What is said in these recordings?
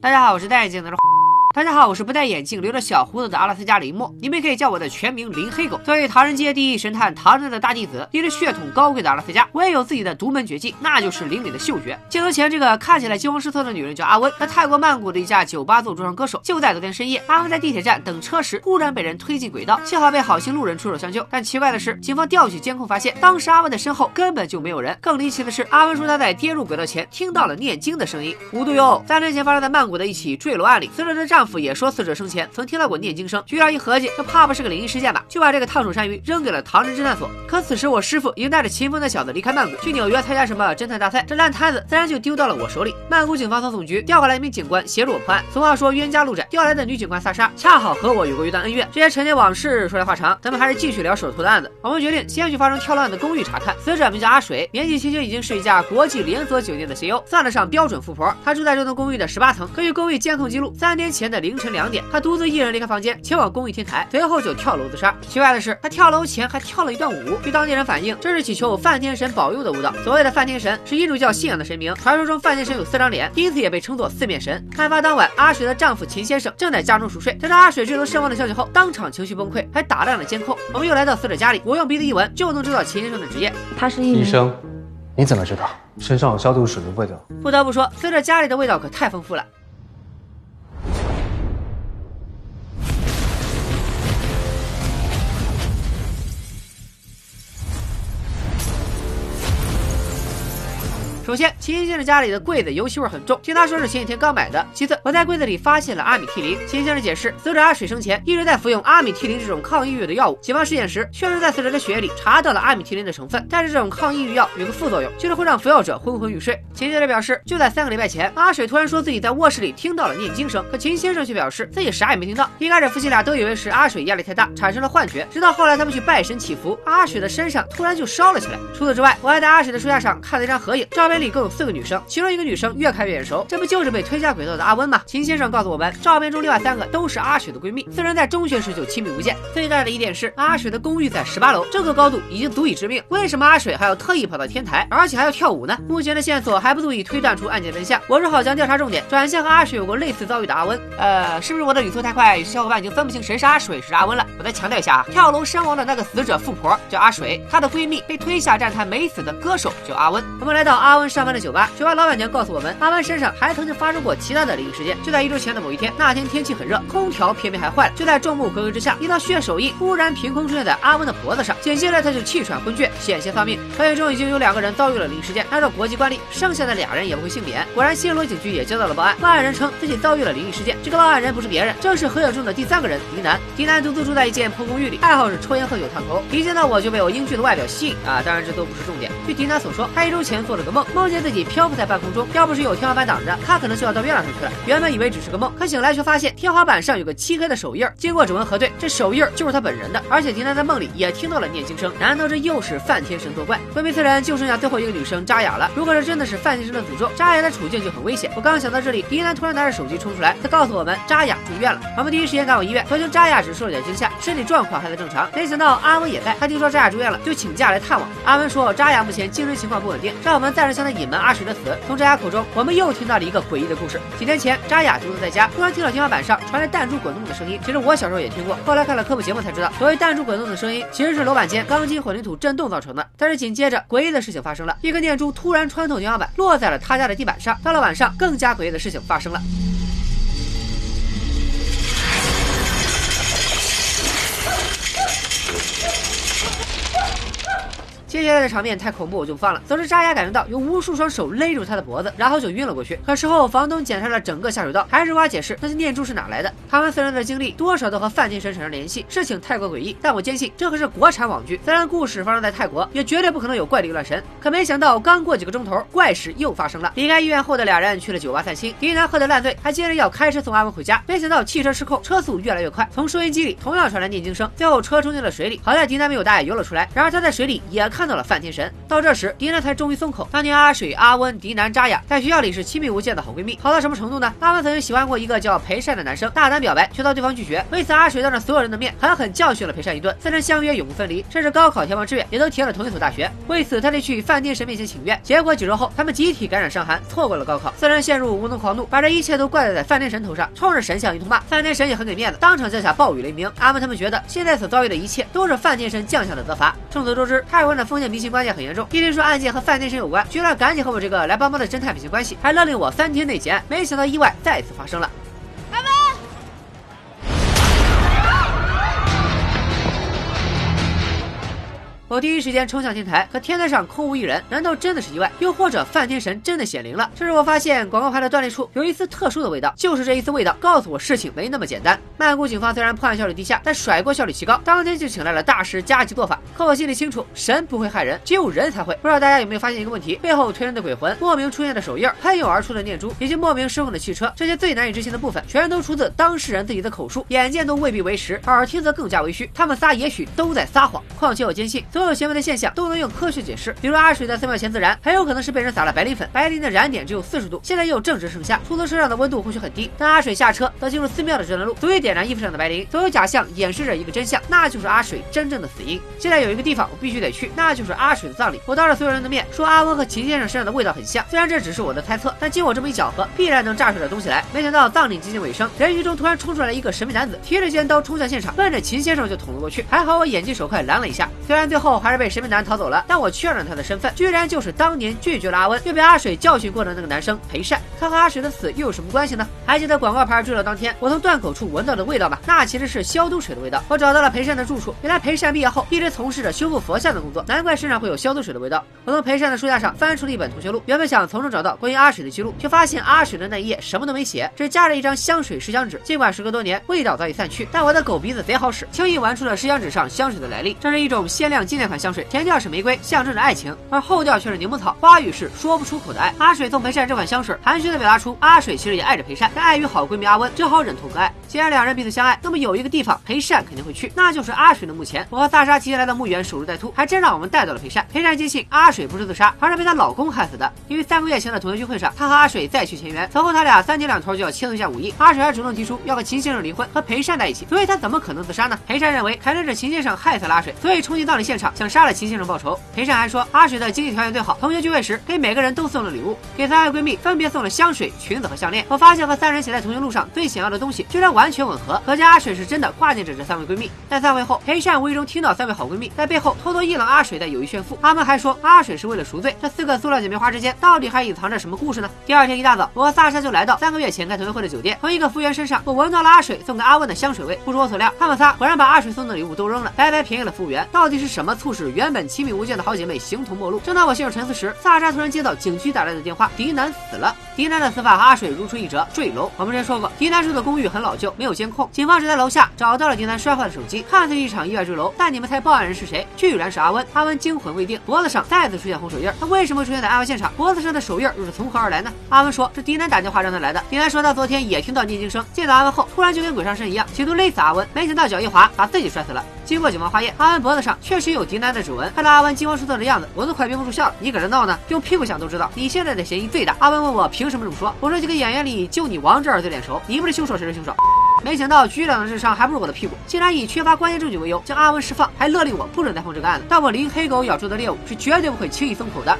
大家好，我是戴眼镜的。大家好，我是不戴眼镜、留着小胡子的阿拉斯加林默，你们也可以叫我的全名林黑狗。作为唐人街第一神探唐人的大弟子，有着血统高贵的阿拉斯加，我也有自己的独门绝技，那就是灵敏的嗅觉。镜头前这个看起来惊慌失措的女人叫阿温，在泰国曼谷的一家酒吧做驻唱歌手。就在昨天深夜，阿温在地铁站等车时，忽然被人推进轨道，幸好被好心路人出手相救。但奇怪的是，警方调取监控发现，当时阿温的身后根本就没有人。更离奇的是，阿温说他在跌入轨道前听到了念经的声音。无独有偶，三年前发生在曼谷的一起坠楼案里，死者的丈夫也说死者生。前曾听到过念经声，局长一合计，这怕不是个灵异事件吧？就把这个烫手山芋扔给了唐人侦探所。可此时我师傅已经带着秦风的小子离开曼谷，去纽约参加什么侦探大赛，这烂摊子自然就丢到了我手里。曼谷警方从总局调过来一名警官协助我破案。俗话说冤家路窄，调来的女警官萨莎恰好和我有过一段恩怨。这些陈年往事说来话长，咱们还是继续聊手头的案子。我们决定先去发生跳楼案的公寓查看。死者名叫阿水，年纪轻轻已经是一家国际连锁酒店的 CEO，算得上标准富婆。他住在这栋公寓的十八层。根据公寓监控记录，三天前的凌晨两点，他独自一人离开房。房间前往公寓天台，随后就跳楼自杀。奇怪的是，他跳楼前还跳了一段舞。据当地人反映，这是祈求梵天神保佑的舞蹈。所谓的梵天神是印度教信仰的神明，传说中梵天神有四张脸，因此也被称作四面神。案发当晚，阿水的丈夫秦先生正在家中熟睡，得到阿水坠楼身亡的消息后，当场情绪崩溃，还打烂了监控。我们又来到死者家里，我用鼻子一闻，就能知道秦先生的职业，他是医生。你怎么知道？身上有消毒水的味道。不得不说，死者家里的味道可太丰富了。首先，秦先生家里的柜子油漆味很重，听他说是前几天刚买的。其次，我在柜子里发现了阿米替林。秦先生解释，死者阿水生前一直在服用阿米替林这种抗抑郁的药物。警方尸检时，确实在死者的血液里查到了阿米替林的成分。但是这种抗抑郁药有个副作用，就是会让服药者昏昏欲睡。秦先生表示，就在三个礼拜前，阿水突然说自己在卧室里听到了念经声，可秦先生却表示自己啥也没听到。一开始夫妻俩都以为是阿水压力太大产生了幻觉，直到后来他们去拜神祈福，阿水的身上突然就烧了起来。除此之外，我还在阿水的书架上看了一张合影，照片。里共有四个女生，其中一个女生越看越眼熟，这不就是被推下轨道的阿温吗？秦先生告诉我们，照片中另外三个都是阿雪的闺蜜，四人在中学时就亲密无间。最大的一点是，阿雪的公寓在十八楼，这个高度已经足以致命。为什么阿水还要特意跑到天台，而且还要跳舞呢？目前的线索还不足以推断出案件真相。我只好将调查重点转向和阿水有过类似遭遇的阿温。呃，是不是我的语速太快，小伙伴已经分不清谁是阿水，谁是阿温了？我再强调一下啊，跳楼身亡的那个死者富婆叫阿水，她的闺蜜被推下站台没死的歌手叫阿温。我们来到阿温上班的酒吧。酒吧老板娘告诉我们，阿温身上还曾经发生过其他的灵异事件。就在一周前的某一天，那天天气很热，空调偏偏还坏了。就在众目睽睽之下，一道血手印忽然凭空出现在阿温的脖子上，紧接着他就气喘昏厥，险些丧命。团队中已经有两个人遭遇了灵异事件，按照国际惯例，剩下的俩人也不会幸免。果然，新罗警局也接到了报案，报案人称自己遭遇了灵异事件。这个报案人不是别人，正是合影中的第三个人狄南。狄南独自住在一间破公寓里，爱好是抽烟喝酒烫头。一见到我就被我英俊的外表吸引啊！当然这都不是重点。据狄南所说，他一周前做了个梦，梦见自己漂浮在半空中，要不是有天花板挡着，他可能就要到月亮上去了。原本以为只是个梦，可醒来却发现天花板上有个漆黑的手印。经过指纹核对，这手印就是他本人的。而且迪南在梦里也听到了念经声，难道这又是梵天神作怪？闺蜜四人就剩下最后一个女生扎雅了。如果这真的是梵天神的诅咒，扎雅的处境就很危险。我刚想到这里，迪南突然拿着手机冲出来，他告诉我们扎雅住院了。我们第一时间赶往医院，发现扎雅只受了点惊吓，身体状况还在正常。没想到阿文也在，他听说扎雅住院了，就请假来探望。阿文说扎雅目前精神情况不稳定，让我们暂时向在隐瞒阿水的死。从扎雅口中，我们又。听到了一个诡异的故事。几天前，扎雅独自在家，突然听到天花板上传来弹珠滚动的声音。其实我小时候也听过，后来看了科普节目才知道，所谓弹珠滚动的声音，其实是楼板间钢筋混凝土震动造成的。但是紧接着，诡异的事情发生了，一颗念珠突然穿透天花板，落在了他家的地板上。到了晚上，更加诡异的事情发生了。接下来的场面太恐怖，我就不放了。总之，扎雅感觉到有无数双手勒住他的脖子，然后就晕了过去。可事后，房东检查了整个下水道，还是无法解释那些念珠是哪来的。他们四人的经历多少都和范天神产生联系，事情太过诡异。但我坚信这可是国产网剧，虽然故事发生在泰国，也绝对不可能有怪力乱神。可没想到，刚过几个钟头，怪事又发生了。离开医院后的俩人去了酒吧散心，迪南喝得烂醉，还接着要开车送阿文回家。没想到汽车失控，车速越来越快，从收音机里同样传来念经声，最后车冲进了水里。好在迪南没有大碍，游了出来。然而他在水里也看。看到了范天神。到这时，狄南才终于松口。当年阿水、阿温、狄南、扎雅在学校里是亲密无间的好闺蜜，好到什么程度呢？阿温曾经喜欢过一个叫裴善的男生，大胆表白却遭对方拒绝。为此，阿水当着所有人的面狠狠教训了裴善一顿，三人相约永不分离，甚至高考填报志愿也都填了同一所大学。为此，他得去范天神面前请愿。结果几周后，他们集体感染伤寒，错过了高考。四人陷入无能狂怒，把这一切都怪在范天神头上，冲着神像一通骂。范天神也很给面子，当场降下暴雨雷鸣。阿温他们觉得现在所遭遇的一切都是范天神降下的责罚。众所周知，泰国的父封建迷信观念很严重。一听说案件和范天神有关，居然赶紧和我这个来帮忙的侦探撇清关系，还勒令我三天内结案。没想到意外再次发生了。我第一时间冲向天台，可天台上空无一人，难道真的是意外？又或者范天神真的显灵了？这时我发现广告牌的断裂处有一丝特殊的味道，就是这一丝味道告诉我事情没那么简单。曼谷警方虽然破案效率低下，但甩锅效率极高，当天就请来了大师加急做法。可我心里清楚，神不会害人，只有人才会。不知道大家有没有发现一个问题：背后推人的鬼魂、莫名出现的手印、喷涌而出的念珠，以及莫名失控的汽车，这些最难以置信的部分，全都出自当事人自己的口述，眼见都未必为实，耳听则更加为虚。他们仨也许都在撒谎。况且我坚信。所有所有行为的现象都能用科学解释，比如阿水在寺庙前自燃，很有可能是被人撒了白磷粉，白磷的燃点只有四十度，现在又正值盛夏，出租车上的温度或许很低，但阿水下车则进入寺庙的这段路，足以点燃衣服上的白磷。所有假象掩饰着一个真相，那就是阿水真正的死因。现在有一个地方我必须得去，那就是阿水的葬礼。我当着所有人的面说阿温和秦先生身上的味道很像，虽然这只是我的猜测，但经我这么一搅和，必然能炸出点东西来。没想到葬礼接近尾声，人群中突然冲出来一个神秘男子，提着尖刀冲向现场，奔着秦先生就捅了过去。还好我眼疾手快拦了一下，虽然最后还是被神秘男。逃走了，但我确认他的身份，居然就是当年拒绝了阿温，又被阿水教训过的那个男生裴善。他和阿水的死又有什么关系呢？还记得广告牌坠落当天，我从断口处闻到的味道吗？那其实是消毒水的味道。我找到了裴善的住处，原来裴善毕业后一直从事着修复佛像的工作，难怪身上会有消毒水的味道。我从裴善的书架上翻出了一本同学录，原本想从中找到关于阿水的记录，却发现阿水的那一页什么都没写，只夹着一张香水试香纸。尽管时隔多年，味道早已散去，但我的狗鼻子贼好使，轻易玩出了试香纸上香水的来历。这是一种限量纪念款香水，前调是玫瑰，象征着。爱情，而后调却是柠檬草，花语是说不出口的爱。阿水送裴善这款香水，含蓄的表达出阿水其实也爱着裴善，但碍于好闺蜜阿温，只好忍痛割爱。既然两人彼此相爱，那么有一个地方裴善肯定会去，那就是阿水的墓前。我和萨莎提前来到墓园守株待兔，还真让我们带到了裴善。裴善坚信阿水不是自杀，而是被她老公害死的。因为三个月前的同学聚会上，他和阿水再续前缘，此后他俩三天两头就要切磋一下武艺。阿水还主动提出要和秦先生离婚，和裴善在一起，所以他怎么可能自杀呢？裴善认为肯定是秦先生害死了阿水，所以冲进到了现场想杀了秦先生报仇。裴善还说阿水的经济条件最好，同学聚会时给每个人都送了礼物，给三位闺蜜分别送了香水、裙子和项链。我发现和三人写在同学录上最想要的东西居然完全吻合，可见阿水是真的挂念着这三位闺蜜。在散会后，裴善无意中听到三位好闺蜜在背后偷偷议论阿水的友谊炫富，他们还说阿水是为了赎罪。这四个塑料姐妹花之间到底还隐藏着什么故事呢？第二天一大早，我和萨莎就来到三个月前开同学会的酒店，从一个服务员身上，我闻到了阿水送给阿温的香水味。不出我所料，他们仨果然把阿水送的礼物都扔了，白白便宜了服务员。到底是什么促使原本亲密无间的好姐妹形同陌路？正当我陷入沉思时，萨莎突然接到警局打来的电话，迪南死了。迪南的死法和阿水如出一辙，坠楼。我们之前说过，迪南住的公寓很老旧，没有监控，警方只在楼下找到了迪南摔坏的手机，看似一场意外坠楼。但你们猜报案人是谁？居然是阿温。阿温惊魂未定，脖子上再次出现红手印，他为什么出现在案发现场？脖子上的手印又是从何而来呢？阿温说，是迪南打电话让他来的。迪南说他昨天也听到念经声，见到阿温后，突然就跟鬼上身一样，企图勒死阿温，没想到脚一滑，把自己摔死了。经过警方化验，阿温脖子上确实有迪南的指纹。看到阿文惊慌失措的样子，我都快憋不住笑了。你搁这闹呢？用屁股想都知道，你现在的嫌疑最大。阿文问我凭什么这么说，我说几个演员里就你王志尔最脸熟，你不是凶手谁是凶手？没想到局长的智商还不如我的屁股，竟然以缺乏关键证据为由将阿文释放，还勒令我不准再碰这个案子。但我林黑狗咬住的猎物是绝对不会轻易松口的。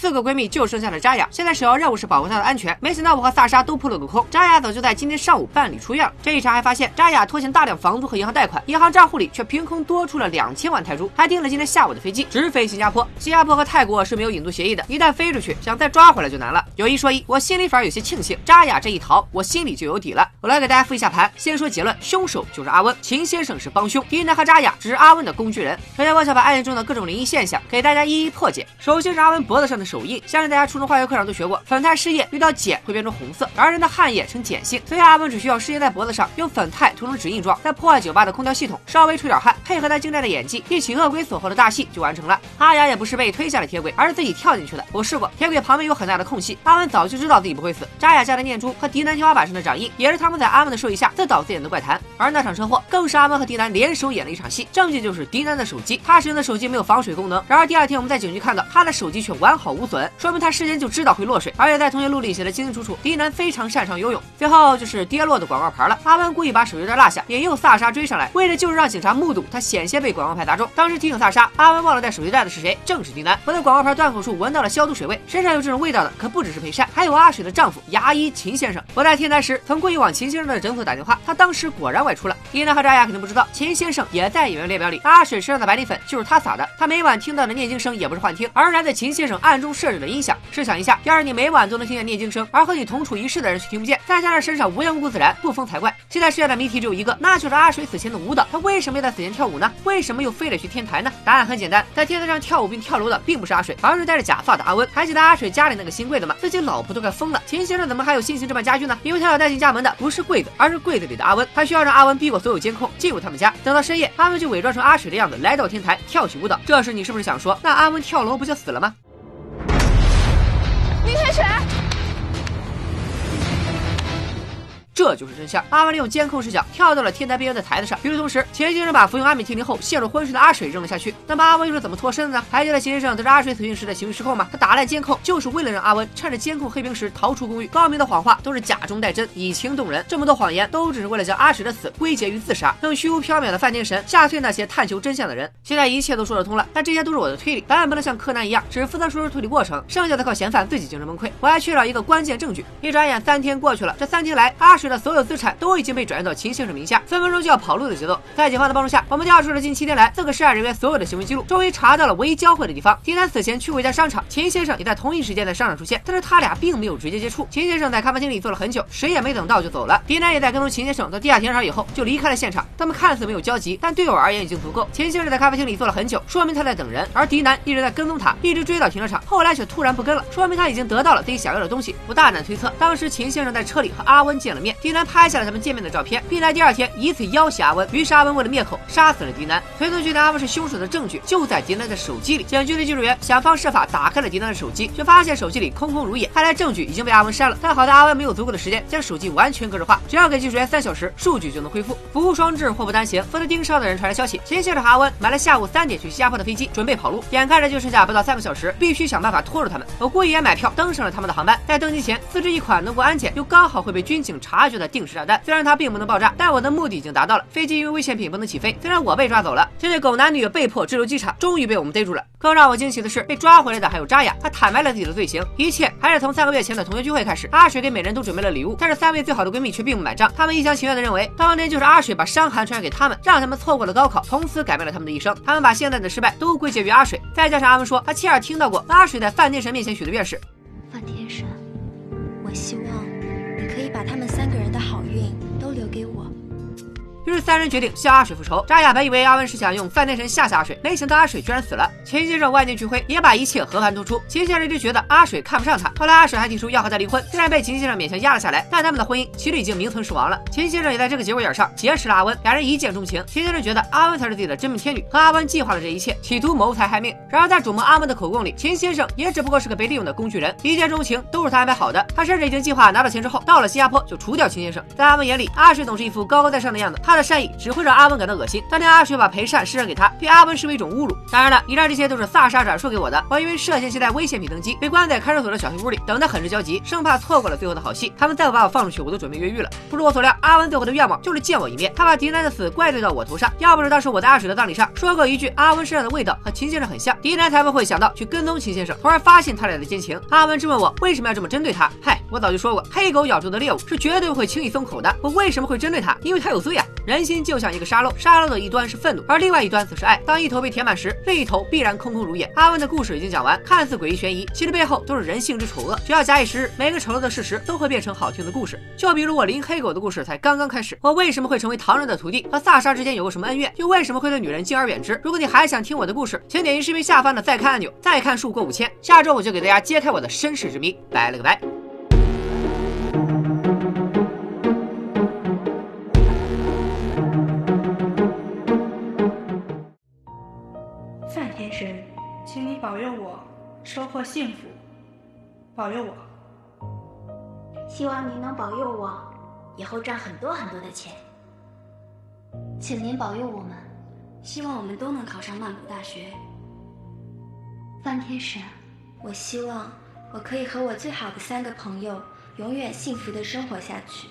四个闺蜜就剩下了扎雅，现在首要任务是保护她的安全。没想到我和萨莎都扑了个空，扎雅早就在今天上午办理出院了。这一查还发现，扎雅拖欠大量房租和银行贷款，银行账户里却凭空多出了两千万泰铢，还订了今天下午的飞机直飞新加坡。新加坡和泰国是没有引渡协议的，一旦飞出去，想再抓回来就难了。有一说一，我心里反而有些庆幸，扎雅这一逃，我心里就有底了。我来给大家复一下盘，先说结论，凶手就是阿温，秦先生是帮凶，狄南和扎雅只是阿温的工具人。首先，我想把案件中的各种灵异现象给大家一一破解。首先是阿温脖子上的手。印。相信大家初中化学课上都学过，粉肽失液遇到碱会变成红色，而人的汗液呈碱性，所以阿文只需要失液在脖子上，用粉肽涂成指印状，再破坏酒吧的空调系统，稍微出点汗，配合他精湛的演技，一起恶鬼锁后的大戏就完成了。阿雅也不是被推下了铁轨，而是自己跳进去的。我试过，铁轨旁边有很大的空隙，阿文早就知道自己不会死。扎雅家的念珠和迪南天花板上的掌印，也是他们在阿文的授意下自导自演的怪谈。而那场车祸，更是阿文和迪南联手演了一场戏，证据就是迪南的手机，他使用的手机没有防水功能。然而第二天我们在警局看到他的手机却完好无无损，说明他事先就知道会落水，而且在同学录里写的清清楚楚，迪南非常擅长游泳。最后就是跌落的广告牌了，阿温故意把手榴弹落下，引诱萨莎追上来，为的就是让警察目睹他险些被广告牌砸中。当时提醒萨莎，阿温忘了带手榴弹的是谁，正是迪南。我在广告牌断口处闻到了消毒水味，身上有这种味道的可不只是裴善，还有阿水的丈夫牙医秦先生。我在天台时曾故意往秦先生的诊所打电话，他当时果然外出了。迪南和扎雅肯定不知道，秦先生也在演员列表里，阿水身上的白磷粉就是他撒的。他每晚听到的念经声也不是幻听，而来的秦先生暗中设置的音响。试想一下，要是你每晚都能听见念经声，而和你同处一室的人却听不见，再加上身上无缘无故自燃，不疯才怪。现在世界的谜题只有一个，那就是阿水死前的舞蹈，他为什么要在死前跳舞呢？为什么又非得去天台呢？答案很简单，在天台上跳舞并跳楼的并不是阿水，而是戴着假发的阿温。还记得阿水家里那个新柜子吗？自己老婆都快疯了，秦先生怎么还有心情置办家具呢？因为他要带进家门的不是柜子，而是柜子里的阿温。他需要让阿温避过所有监控进入他们家。等到深夜，阿温就伪装成阿水的样子来到天台跳起舞蹈。这时你是不是想说，那阿温跳楼不就死了吗？林这就是真相。阿文利用监控视角跳到了天台边缘的台子上。与此同时，钱先生把服用阿米替林后陷入昏睡的阿水扔了下去。那么阿文又是怎么脱身的呢？还记得钱先生得知阿水死讯时的行为失控吗？他打烂监控，就是为了让阿文趁着监控黑屏时逃出公寓。高明的谎话都是假中带真，以情动人。这么多谎言都只是为了将阿水的死归结于自杀，用虚无缥缈的犯天神吓退那些探求真相的人。现在一切都说得通了，但这些都是我的推理，当然不能像柯南一样只负责说出推理过程，剩下的靠嫌犯自己精神崩溃。我还缺少一个关键证据。一转眼三天过去了，这三天来阿水的所有资产都。已经被转移到秦先生名下，分分钟就要跑路的节奏。在警方的帮助下，我们调出了近七天来四个涉案人员所有的行为记录，终于查到了唯一交汇的地方。迪南此前去过一家商场，秦先生也在同一时间在商场出现，但是他俩并没有直接接触。秦先生在咖啡厅里坐了很久，谁也没等到就走了。迪南也在跟踪秦先生到地下停车场以后就离开了现场。他们看似没有交集，但对我而言已经足够。秦先生在咖啡厅里坐了很久，说明他在等人，而迪南一直在跟踪他，一直追到停车场，后来却突然不跟了，说明他已经得到了自己想要的东西。我大胆推测，当时秦先生在车里和阿温见了面，迪南拍下了他们见面的照片。并在第二天以此要挟阿温，于是阿温为了灭口杀死了迪南。推测觉得阿温是凶手的证据就在迪南的手机里。警局的技术员想方设法打开了迪南的手机，却发现手机里空空如也。看来证据已经被阿温删了。但好在阿温没有足够的时间将手机完全格式化，只要给技术员三小时，数据就能恢复。福无双至，祸不单行。负责盯梢的人传来消息，秦先生和阿温买了下午三点去新加坡的飞机，准备跑路。眼看着就剩下不到三个小时，必须想办法拖住他们。我故意也买票登上了他们的航班，在登机前自制一款能过安检又刚好会被军警查察觉的定时炸弹。虽然它并不能爆炸，但我的目的已经。达到了，飞机因为危险品不能起飞。虽然我被抓走了，这对狗男女被迫滞留机场，终于被我们逮住了。更让我惊喜的是，被抓回来的还有扎雅，她坦白了自己的罪行。一切还是从三个月前的同学聚会开始。阿水给每人都准备了礼物，但是三位最好的闺蜜却并不买账。她们一厢情愿的认为，当年就是阿水把伤寒传染给他们，让他们错过了高考，从此改变了他们的一生。他们把现在的失败都归结于阿水。再加上阿文说，他亲耳听到过阿水在范天神面前许的愿是：范天神，我希望于是三人决定向阿水复仇。扎雅本以为阿文是想用范天神吓吓阿水，没想到阿水居然死了。秦先生万念俱灰，也把一切和盘托出。秦先生一直觉得阿水看不上他，后来阿水还提出要和他离婚，虽然被秦先生勉强压了下来，但他们的婚姻其实已经名存实亡了。秦先生也在这个节骨眼上结识了阿温，两人一见钟情。秦先生觉得阿温才是自己的真命天女，和阿温计划了这一切，企图谋财害命。然而在主谋阿温的口供里，秦先生也只不过是个被利用的工具人，一见钟情都是他安排好的。他甚至已经计划拿到钱之后，到了新加坡就除掉秦先生。在阿温眼里，阿水总是一副高高在上的样子，他的善意只会让。阿文感到恶心。当年阿水把裴善施舍给他，对阿文视为一种侮辱。当然了，以上这些都是萨莎转述给我的。我因为涉嫌携带危险品登机，被关在看守所的小黑屋里，等得很是焦急，生怕错过了最后的好戏。他们再不把我放出去，我都准备越狱了。不出我所料，阿文最后的愿望就是见我一面。他把迪南的死怪罪到我头上。要不是当时我在阿水的葬礼上说过一句阿文身上的味道和秦先生很像，迪南才不会想到去跟踪秦先生，从而发现他俩的奸情。阿文质问我为什么要这么针对他？嗨，我早就说过，黑狗咬住的猎物是绝对不会轻易松口的。我为什么会针对他？因为他有罪啊。人心就像一个沙漏，沙漏的一端是愤怒，而另外一端则是爱。当一头被填满时，另一头必然空空如也。阿文的故事已经讲完，看似诡异悬疑，其实背后都是人性之丑恶。只要假以时日，每个丑陋的事实都会变成好听的故事。就比如我林黑狗的故事才刚刚开始，我为什么会成为唐人的徒弟？和萨莎之间有过什么恩怨？又为什么会对女人敬而远之？如果你还想听我的故事，请点击视频下方的再看按钮。再看数过五千，下周我就给大家揭开我的身世之谜。拜了个拜。保佑我收获幸福，保佑我。希望您能保佑我，以后赚很多很多的钱。请您保佑我们，希望我们都能考上曼谷大学。范天使，我希望我可以和我最好的三个朋友永远幸福的生活下去。